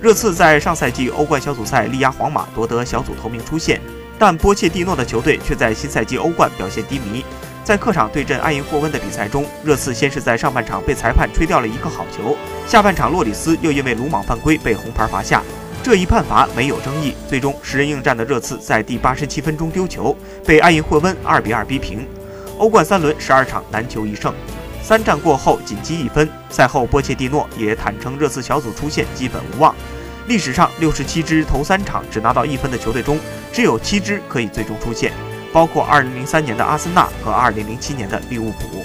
热刺在上赛季欧冠小组赛力压皇马夺得小组头名出线，但波切蒂诺的球队却在新赛季欧冠表现低迷。在客场对阵埃因霍温的比赛中，热刺先是在上半场被裁判吹掉了一个好球，下半场洛里斯又因为鲁莽犯规被红牌罚下。这一判罚没有争议，最终十人应战的热刺在第八十七分钟丢球，被埃因霍温二比二逼平。欧冠三轮十二场难求一胜，三战过后仅积一分。赛后波切蒂诺也坦诚，热刺小组出线基本无望。历史上六十七支头三场只拿到一分的球队中，只有七支可以最终出线。包括二零零三年的阿森纳和二零零七年的利物浦。